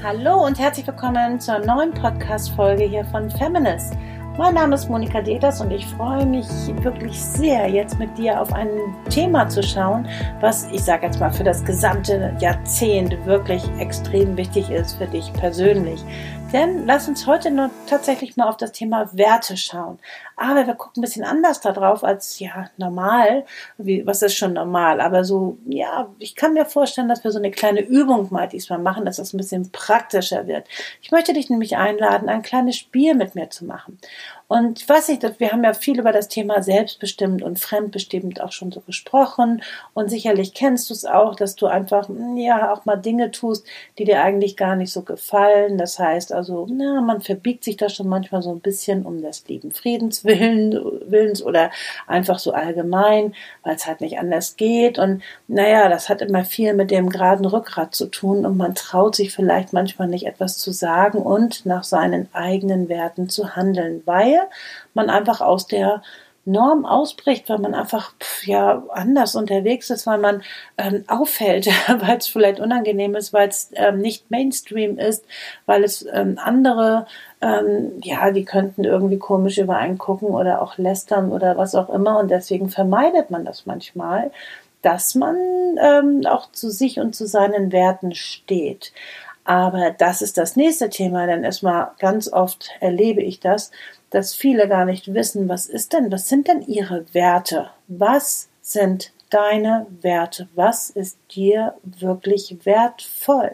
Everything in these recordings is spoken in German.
Hallo und herzlich willkommen zur neuen Podcast-Folge hier von Feminist. Mein Name ist Monika Deters und ich freue mich wirklich sehr, jetzt mit dir auf ein Thema zu schauen, was ich sage jetzt mal für das gesamte Jahrzehnt wirklich extrem wichtig ist für dich persönlich. Denn lass uns heute nur tatsächlich mal auf das Thema Werte schauen. Aber wir gucken ein bisschen anders darauf als ja normal. Wie, was ist schon normal? Aber so, ja, ich kann mir vorstellen, dass wir so eine kleine Übung mal diesmal machen, dass das ein bisschen praktischer wird. Ich möchte dich nämlich einladen, ein kleines Spiel mit mir zu machen. Und ich weiß nicht, wir haben ja viel über das Thema selbstbestimmt und fremdbestimmt auch schon so gesprochen. Und sicherlich kennst du es auch, dass du einfach, ja, auch mal Dinge tust, die dir eigentlich gar nicht so gefallen. Das heißt also, na, man verbiegt sich da schon manchmal so ein bisschen um des lieben Friedens Willens oder einfach so allgemein, weil es halt nicht anders geht. Und naja, das hat immer viel mit dem geraden Rückgrat zu tun und man traut sich vielleicht manchmal nicht etwas zu sagen und nach seinen eigenen Werten zu handeln, weil man einfach aus der Norm ausbricht, weil man einfach pf, ja anders unterwegs ist, weil man ähm, auffällt, weil es vielleicht unangenehm ist, weil es ähm, nicht Mainstream ist, weil es ähm, andere ähm, ja, die könnten irgendwie komisch übereingucken oder auch lästern oder was auch immer und deswegen vermeidet man das manchmal, dass man ähm, auch zu sich und zu seinen Werten steht. Aber das ist das nächste Thema, denn erstmal ganz oft erlebe ich das, dass viele gar nicht wissen, was ist denn, was sind denn ihre Werte? Was sind deine Werte? Was ist dir wirklich wertvoll?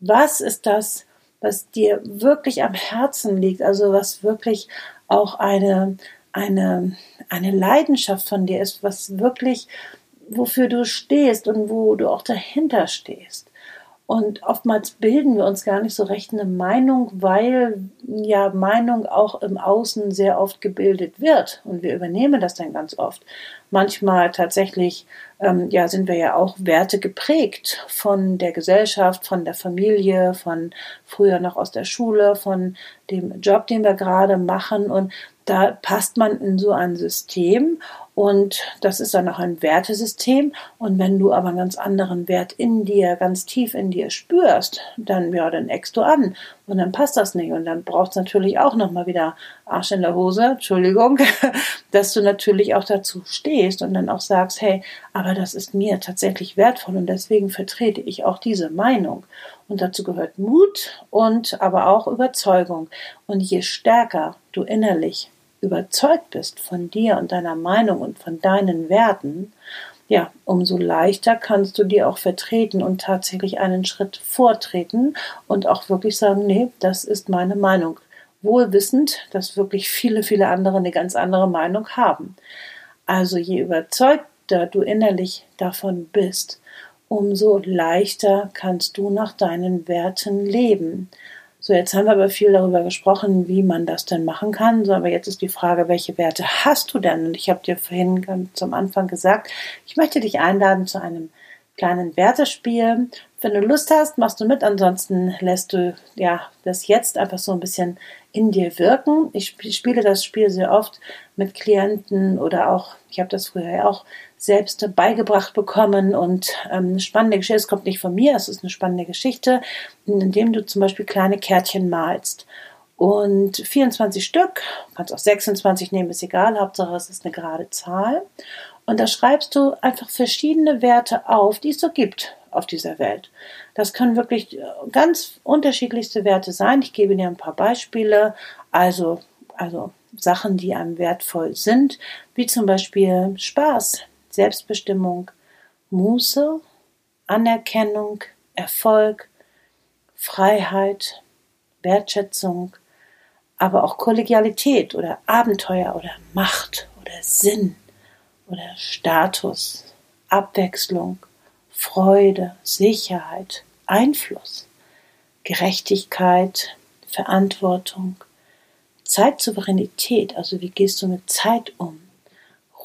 Was ist das, was dir wirklich am Herzen liegt? Also was wirklich auch eine, eine, eine Leidenschaft von dir ist, was wirklich, wofür du stehst und wo du auch dahinter stehst. Und oftmals bilden wir uns gar nicht so recht eine Meinung, weil ja Meinung auch im Außen sehr oft gebildet wird. Und wir übernehmen das dann ganz oft. Manchmal tatsächlich, ähm, ja, sind wir ja auch Werte geprägt von der Gesellschaft, von der Familie, von früher noch aus der Schule, von dem Job, den wir gerade machen. Und da passt man in so ein System und das ist dann auch ein Wertesystem. Und wenn du aber einen ganz anderen Wert in dir, ganz tief in dir spürst, dann, ja, dann eckst du an. Und dann passt das nicht. Und dann brauchst du natürlich auch nochmal wieder Arsch in der Hose, Entschuldigung, dass du natürlich auch dazu stehst und dann auch sagst, hey, aber das ist mir tatsächlich wertvoll und deswegen vertrete ich auch diese Meinung. Und dazu gehört Mut und aber auch Überzeugung. Und je stärker du innerlich überzeugt bist von dir und deiner Meinung und von deinen Werten, ja, umso leichter kannst du dir auch vertreten und tatsächlich einen Schritt vortreten und auch wirklich sagen, nee, das ist meine Meinung. Wohl wissend, dass wirklich viele, viele andere eine ganz andere Meinung haben. Also je überzeugter du innerlich davon bist, umso leichter kannst du nach deinen Werten leben. So, jetzt haben wir aber viel darüber gesprochen, wie man das denn machen kann. So, aber jetzt ist die Frage, welche Werte hast du denn? Und ich habe dir vorhin ganz zum Anfang gesagt, ich möchte dich einladen zu einem kleinen Wertespiel. Wenn du Lust hast, machst du mit. Ansonsten lässt du ja das jetzt einfach so ein bisschen in dir wirken. Ich spiele das Spiel sehr oft mit Klienten oder auch, ich habe das früher ja auch selbst beigebracht bekommen und ähm, eine spannende Geschichte. Es kommt nicht von mir, es ist eine spannende Geschichte, indem du zum Beispiel kleine Kärtchen malst. Und 24 Stück, kannst auch 26 nehmen, ist egal, Hauptsache es ist eine gerade Zahl. Und da schreibst du einfach verschiedene Werte auf, die es so gibt auf dieser Welt. Das können wirklich ganz unterschiedlichste Werte sein. Ich gebe dir ein paar Beispiele. Also, also Sachen, die einem wertvoll sind, wie zum Beispiel Spaß, Selbstbestimmung, Muße, Anerkennung, Erfolg, Freiheit, Wertschätzung, aber auch Kollegialität oder Abenteuer oder Macht oder Sinn oder Status, Abwechslung, Freude, Sicherheit, Einfluss, Gerechtigkeit, Verantwortung, Zeitsouveränität, also wie gehst du mit Zeit um?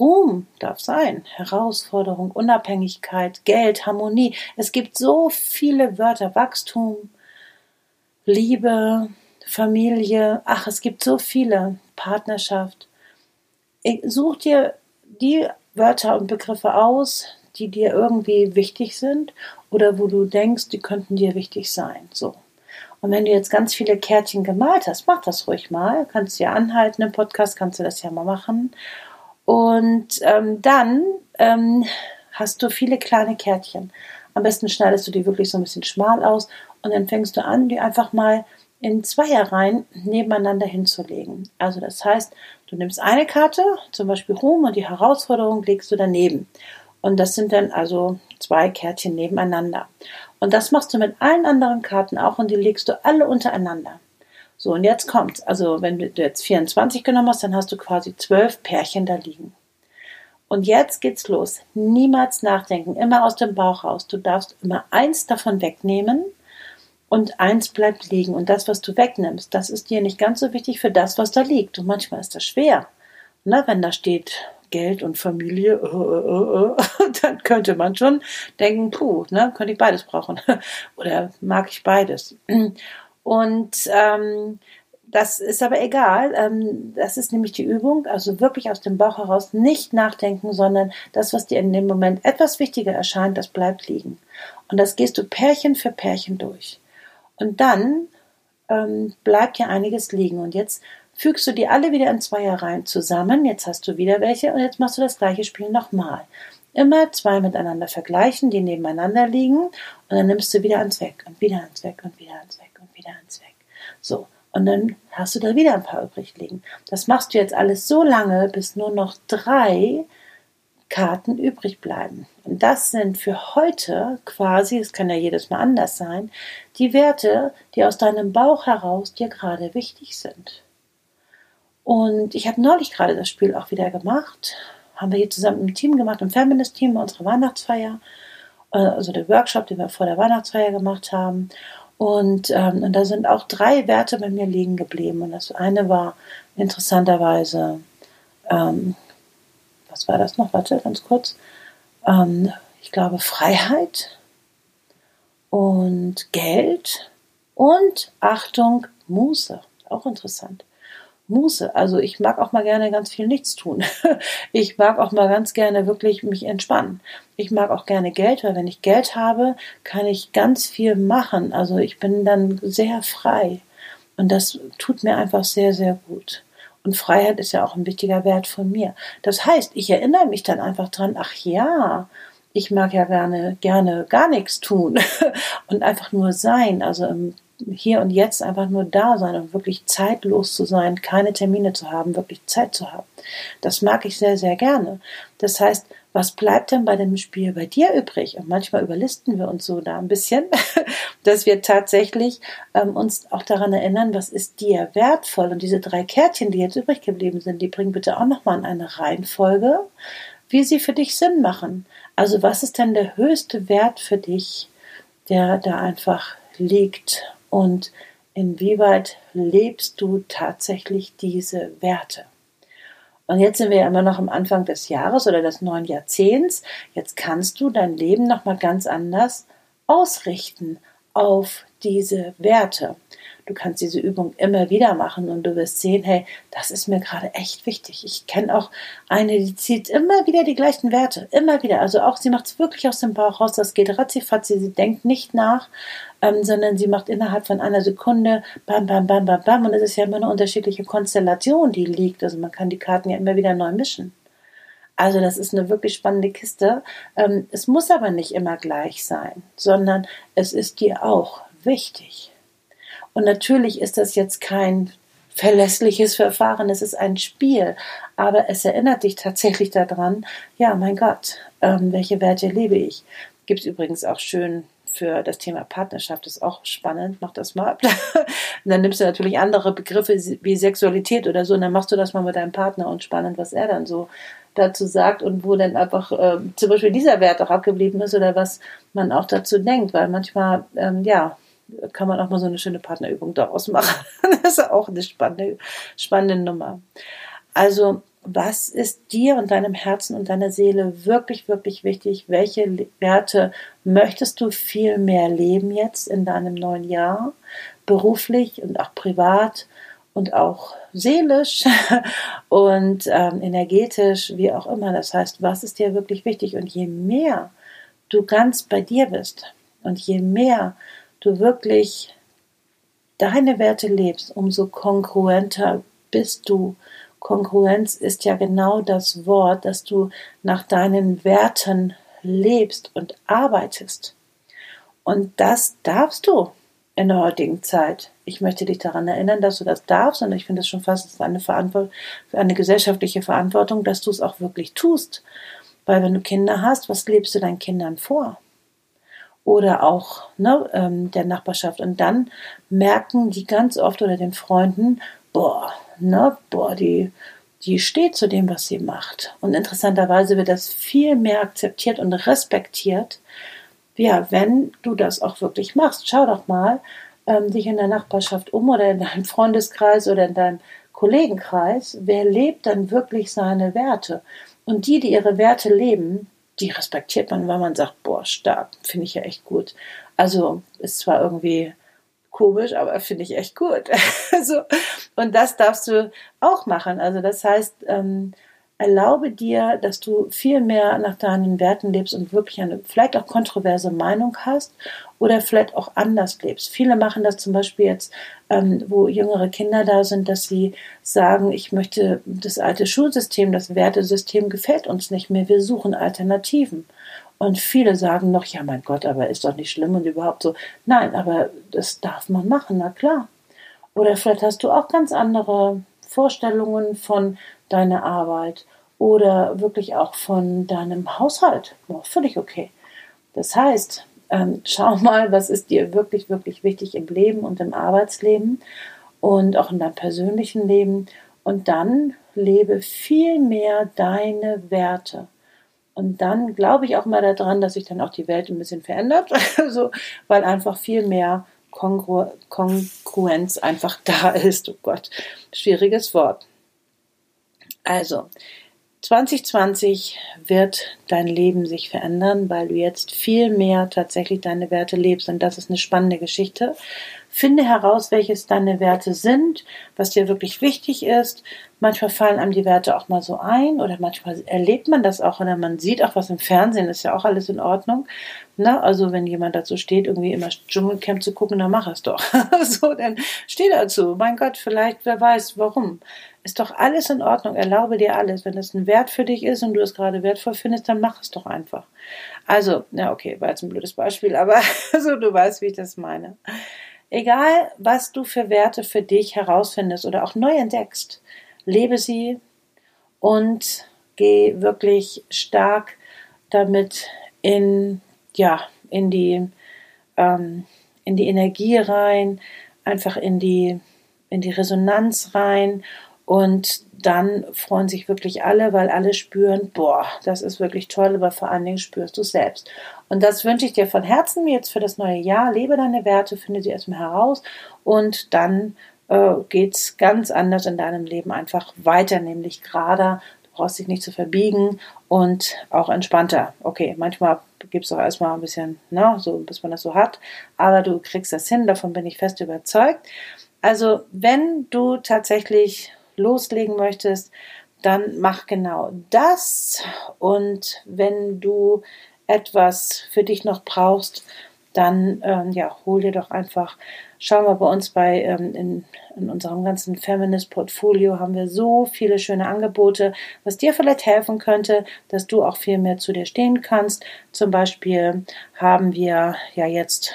Ruhm darf sein, Herausforderung, Unabhängigkeit, Geld, Harmonie. Es gibt so viele Wörter, Wachstum, Liebe, Familie, ach, es gibt so viele, Partnerschaft. Such dir die Wörter und Begriffe aus, die dir irgendwie wichtig sind oder wo du denkst, die könnten dir wichtig sein. So. Und wenn du jetzt ganz viele Kärtchen gemalt hast, mach das ruhig mal. Kannst du ja anhalten im Podcast, kannst du das ja mal machen. Und ähm, dann ähm, hast du viele kleine Kärtchen. Am besten schneidest du die wirklich so ein bisschen schmal aus und dann fängst du an, die einfach mal in Zweierreihen nebeneinander hinzulegen. Also das heißt, du nimmst eine Karte, zum Beispiel Ruhm und die Herausforderung legst du daneben. Und das sind dann also zwei Kärtchen nebeneinander. Und das machst du mit allen anderen Karten auch und die legst du alle untereinander. So, und jetzt kommt's. Also, wenn du jetzt 24 genommen hast, dann hast du quasi zwölf Pärchen da liegen. Und jetzt geht's los. Niemals nachdenken, immer aus dem Bauch raus. Du darfst immer eins davon wegnehmen und eins bleibt liegen. Und das, was du wegnimmst, das ist dir nicht ganz so wichtig für das, was da liegt. Und manchmal ist das schwer. Na, wenn da steht Geld und Familie, äh, äh, äh, dann könnte man schon denken, puh, ne, könnte ich beides brauchen. Oder mag ich beides. Und ähm, das ist aber egal. Ähm, das ist nämlich die Übung. Also wirklich aus dem Bauch heraus nicht nachdenken, sondern das, was dir in dem Moment etwas wichtiger erscheint, das bleibt liegen. Und das gehst du Pärchen für Pärchen durch. Und dann ähm, bleibt ja einiges liegen. Und jetzt fügst du die alle wieder in Zweierreihen zusammen. Jetzt hast du wieder welche und jetzt machst du das gleiche Spiel nochmal. Immer zwei miteinander vergleichen, die nebeneinander liegen und dann nimmst du wieder ans Weg und wieder ans Weg und wieder ans Weg und wieder ans Weg. So. Und dann hast du da wieder ein paar übrig liegen. Das machst du jetzt alles so lange, bis nur noch drei Karten übrig bleiben. Und das sind für heute quasi, es kann ja jedes Mal anders sein, die Werte, die aus deinem Bauch heraus dir gerade wichtig sind. Und ich habe neulich gerade das Spiel auch wieder gemacht. Haben wir hier zusammen im Team gemacht, im Feminist-Team bei unserer Weihnachtsfeier. Äh, also der Workshop, den wir vor der Weihnachtsfeier gemacht haben. Und, ähm, und da sind auch drei Werte bei mir liegen geblieben. Und das eine war interessanterweise, ähm, was war das noch? Warte, ganz kurz. Ähm, ich glaube Freiheit und Geld und Achtung, Muße. Auch interessant. Muße. Also ich mag auch mal gerne ganz viel nichts tun. Ich mag auch mal ganz gerne wirklich mich entspannen. Ich mag auch gerne Geld, weil wenn ich Geld habe, kann ich ganz viel machen. Also ich bin dann sehr frei. Und das tut mir einfach sehr, sehr gut. Und Freiheit ist ja auch ein wichtiger Wert von mir. Das heißt, ich erinnere mich dann einfach dran, ach ja, ich mag ja gerne, gerne gar nichts tun und einfach nur sein. Also im hier und jetzt einfach nur da sein und wirklich zeitlos zu sein, keine Termine zu haben, wirklich Zeit zu haben. Das mag ich sehr, sehr gerne. Das heißt, was bleibt denn bei dem Spiel bei dir übrig? Und manchmal überlisten wir uns so da ein bisschen, dass wir tatsächlich ähm, uns auch daran erinnern, was ist dir wertvoll. Und diese drei Kärtchen, die jetzt übrig geblieben sind, die bringen bitte auch nochmal in eine Reihenfolge, wie sie für dich Sinn machen. Also was ist denn der höchste Wert für dich, der da einfach liegt und inwieweit lebst du tatsächlich diese Werte? Und jetzt sind wir ja immer noch am Anfang des Jahres oder des neuen Jahrzehnts. Jetzt kannst du dein Leben nochmal ganz anders ausrichten auf diese Werte. Du kannst diese Übung immer wieder machen und du wirst sehen, hey, das ist mir gerade echt wichtig. Ich kenne auch eine, die zieht immer wieder die gleichen Werte, immer wieder. Also auch sie macht es wirklich aus dem Bauch raus. Das geht ratzifatzi. Sie denkt nicht nach, ähm, sondern sie macht innerhalb von einer Sekunde bam, bam, bam, bam, bam. Und es ist ja immer eine unterschiedliche Konstellation, die liegt. Also man kann die Karten ja immer wieder neu mischen. Also das ist eine wirklich spannende Kiste. Ähm, es muss aber nicht immer gleich sein, sondern es ist dir auch wichtig. Und natürlich ist das jetzt kein verlässliches Verfahren, es ist ein Spiel, aber es erinnert dich tatsächlich daran, ja, mein Gott, ähm, welche Werte lebe ich? Gibt es übrigens auch schön für das Thema Partnerschaft, ist auch spannend, mach das mal. und dann nimmst du natürlich andere Begriffe wie Sexualität oder so und dann machst du das mal mit deinem Partner und spannend, was er dann so dazu sagt und wo dann einfach äh, zum Beispiel dieser Wert auch abgeblieben ist oder was man auch dazu denkt, weil manchmal, ähm, ja, kann man auch mal so eine schöne Partnerübung daraus machen. das ist auch eine spannende, spannende Nummer. Also, was ist dir und deinem Herzen und deiner Seele wirklich, wirklich wichtig? Welche Werte möchtest du viel mehr leben jetzt in deinem neuen Jahr? Beruflich und auch privat und auch seelisch und ähm, energetisch, wie auch immer. Das heißt, was ist dir wirklich wichtig? Und je mehr du ganz bei dir bist und je mehr du wirklich deine Werte lebst, umso kongruenter bist du. Kongruenz ist ja genau das Wort, dass du nach deinen Werten lebst und arbeitest. Und das darfst du in der heutigen Zeit. Ich möchte dich daran erinnern, dass du das darfst und ich finde es schon fast eine, Verantwortung, eine gesellschaftliche Verantwortung, dass du es auch wirklich tust. Weil wenn du Kinder hast, was lebst du deinen Kindern vor? Oder auch ne, ähm, der Nachbarschaft. Und dann merken die ganz oft oder den Freunden, boah, ne, boah, die, die steht zu dem, was sie macht. Und interessanterweise wird das viel mehr akzeptiert und respektiert, ja, wenn du das auch wirklich machst. Schau doch mal ähm, dich in der Nachbarschaft um oder in deinem Freundeskreis oder in deinem Kollegenkreis. Wer lebt dann wirklich seine Werte? Und die, die ihre Werte leben, die respektiert man, weil man sagt, boah, stark, finde ich ja echt gut. Also ist zwar irgendwie komisch, aber finde ich echt gut. also, und das darfst du auch machen. Also das heißt, ähm, erlaube dir, dass du viel mehr nach deinen Werten lebst und wirklich eine vielleicht auch kontroverse Meinung hast oder vielleicht auch anders lebst. Viele machen das zum Beispiel jetzt, ähm, wo jüngere Kinder da sind, dass sie sagen, ich möchte das alte Schulsystem, das Wertesystem gefällt uns nicht mehr, wir suchen Alternativen. Und viele sagen noch, ja mein Gott, aber ist doch nicht schlimm und überhaupt so. Nein, aber das darf man machen, na klar. Oder vielleicht hast du auch ganz andere Vorstellungen von deiner Arbeit oder wirklich auch von deinem Haushalt. Oh, völlig okay. Das heißt, ähm, schau mal, was ist dir wirklich, wirklich wichtig im Leben und im Arbeitsleben und auch in deinem persönlichen Leben. Und dann lebe viel mehr deine Werte. Und dann glaube ich auch mal daran, dass sich dann auch die Welt ein bisschen verändert, also, weil einfach viel mehr Kongru Kongruenz einfach da ist. Oh Gott, schwieriges Wort. Also, 2020 wird dein Leben sich verändern, weil du jetzt viel mehr tatsächlich deine Werte lebst. Und das ist eine spannende Geschichte. Finde heraus, welches deine Werte sind, was dir wirklich wichtig ist. Manchmal fallen einem die Werte auch mal so ein oder manchmal erlebt man das auch oder man sieht auch was im Fernsehen, ist ja auch alles in Ordnung. Na, also wenn jemand dazu steht, irgendwie immer Dschungelcamp zu gucken, dann mach es doch. so, dann steh dazu. Mein Gott, vielleicht, wer weiß, warum. Ist doch alles in Ordnung. Erlaube dir alles. Wenn es ein Wert für dich ist und du es gerade wertvoll findest, dann mach es doch einfach. Also, na okay, war jetzt ein blödes Beispiel, aber so, du weißt, wie ich das meine. Egal, was du für Werte für dich herausfindest oder auch neu entdeckst, lebe sie und geh wirklich stark damit in, ja, in die, ähm, in die Energie rein, einfach in die, in die Resonanz rein und dann freuen sich wirklich alle, weil alle spüren, boah, das ist wirklich toll, aber vor allen Dingen spürst du selbst. Und das wünsche ich dir von Herzen jetzt für das neue Jahr. Lebe deine Werte, finde sie erstmal heraus und dann äh, es ganz anders in deinem Leben einfach weiter, nämlich gerade. Du brauchst dich nicht zu verbiegen und auch entspannter. Okay, manchmal gibt es auch erstmal ein bisschen, ne, so, bis man das so hat, aber du kriegst das hin, davon bin ich fest überzeugt. Also, wenn du tatsächlich loslegen möchtest, dann mach genau das. Und wenn du etwas für dich noch brauchst, dann ähm, ja, hol dir doch einfach, schau mal bei uns bei ähm, in, in unserem ganzen Feminist Portfolio haben wir so viele schöne Angebote, was dir vielleicht helfen könnte, dass du auch viel mehr zu dir stehen kannst. Zum Beispiel haben wir ja jetzt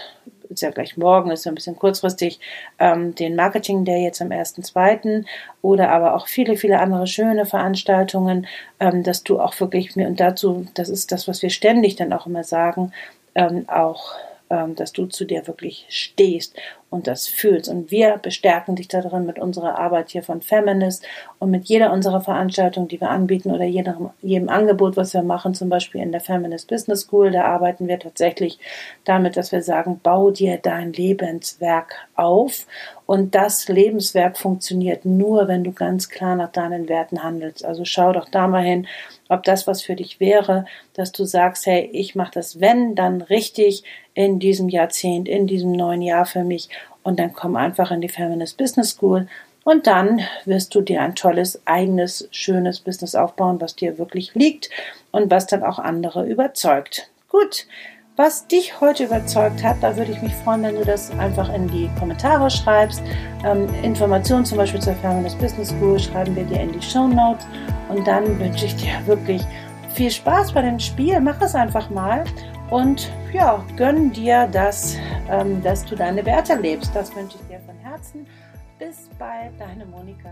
ist ja gleich morgen, ist ja ein bisschen kurzfristig, ähm, den Marketing Day jetzt am 1.2. oder aber auch viele, viele andere schöne Veranstaltungen, ähm, dass du auch wirklich mir und dazu, das ist das, was wir ständig dann auch immer sagen, ähm, auch dass du zu dir wirklich stehst und das fühlst. Und wir bestärken dich darin mit unserer Arbeit hier von Feminist und mit jeder unserer Veranstaltungen, die wir anbieten oder jedem, jedem Angebot, was wir machen, zum Beispiel in der Feminist Business School. Da arbeiten wir tatsächlich damit, dass wir sagen, bau dir dein Lebenswerk auf. Und das Lebenswerk funktioniert nur, wenn du ganz klar nach deinen Werten handelst. Also schau doch da mal hin, ob das was für dich wäre, dass du sagst, hey, ich mache das, wenn, dann richtig in diesem Jahrzehnt, in diesem neuen Jahr für mich. Und dann komm einfach in die Feminist Business School. Und dann wirst du dir ein tolles, eigenes, schönes Business aufbauen, was dir wirklich liegt und was dann auch andere überzeugt. Gut, was dich heute überzeugt hat, da würde ich mich freuen, wenn du das einfach in die Kommentare schreibst. Ähm, Informationen zum Beispiel zur Feminist Business School schreiben wir dir in die Show Notes. Und dann wünsche ich dir wirklich viel Spaß bei dem Spiel. Mach es einfach mal und ja, gönn dir das, ähm, dass du deine Werte lebst. Das wünsche ich dir von Herzen. Bis bald, deine Monika.